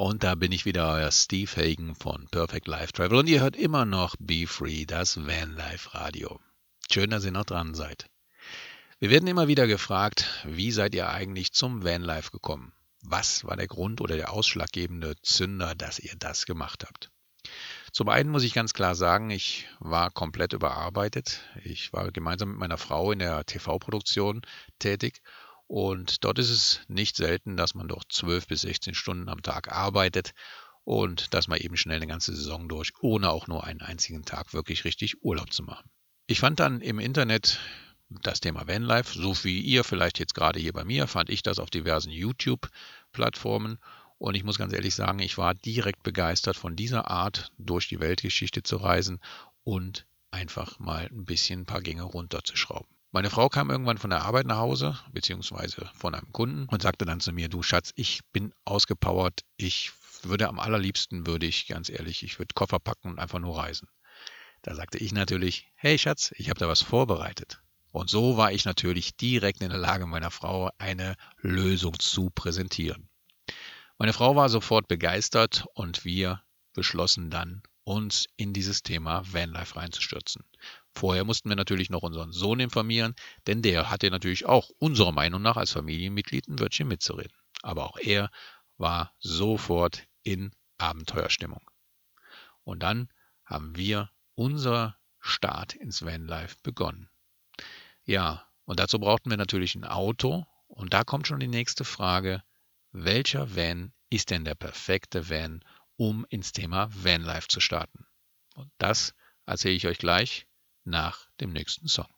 Und da bin ich wieder, euer Steve Hagen von Perfect Life Travel. Und ihr hört immer noch Be Free, das Van Life Radio. Schön, dass ihr noch dran seid. Wir werden immer wieder gefragt, wie seid ihr eigentlich zum Van Life gekommen? Was war der Grund oder der ausschlaggebende Zünder, dass ihr das gemacht habt? Zum einen muss ich ganz klar sagen, ich war komplett überarbeitet. Ich war gemeinsam mit meiner Frau in der TV-Produktion tätig und dort ist es nicht selten, dass man doch 12 bis 16 Stunden am Tag arbeitet und dass man eben schnell eine ganze Saison durch, ohne auch nur einen einzigen Tag wirklich richtig Urlaub zu machen. Ich fand dann im Internet das Thema Vanlife, so wie ihr vielleicht jetzt gerade hier bei mir, fand ich das auf diversen YouTube-Plattformen. Und ich muss ganz ehrlich sagen, ich war direkt begeistert von dieser Art, durch die Weltgeschichte zu reisen und einfach mal ein bisschen ein paar Gänge runterzuschrauben. Meine Frau kam irgendwann von der Arbeit nach Hause, beziehungsweise von einem Kunden und sagte dann zu mir, du Schatz, ich bin ausgepowert, ich würde am allerliebsten, würde ich, ganz ehrlich, ich würde Koffer packen und einfach nur reisen. Da sagte ich natürlich, hey Schatz, ich habe da was vorbereitet. Und so war ich natürlich direkt in der Lage, meiner Frau eine Lösung zu präsentieren. Meine Frau war sofort begeistert und wir beschlossen dann, uns in dieses Thema Vanlife reinzustürzen. Vorher mussten wir natürlich noch unseren Sohn informieren, denn der hatte natürlich auch unserer Meinung nach als Familienmitglied ein Wörtchen mitzureden. Aber auch er war sofort in Abenteuerstimmung. Und dann haben wir unser Start ins Vanlife begonnen. Ja, und dazu brauchten wir natürlich ein Auto. Und da kommt schon die nächste Frage. Welcher Van ist denn der perfekte Van, um ins Thema Vanlife zu starten? Und das erzähle ich euch gleich nach dem nächsten Song.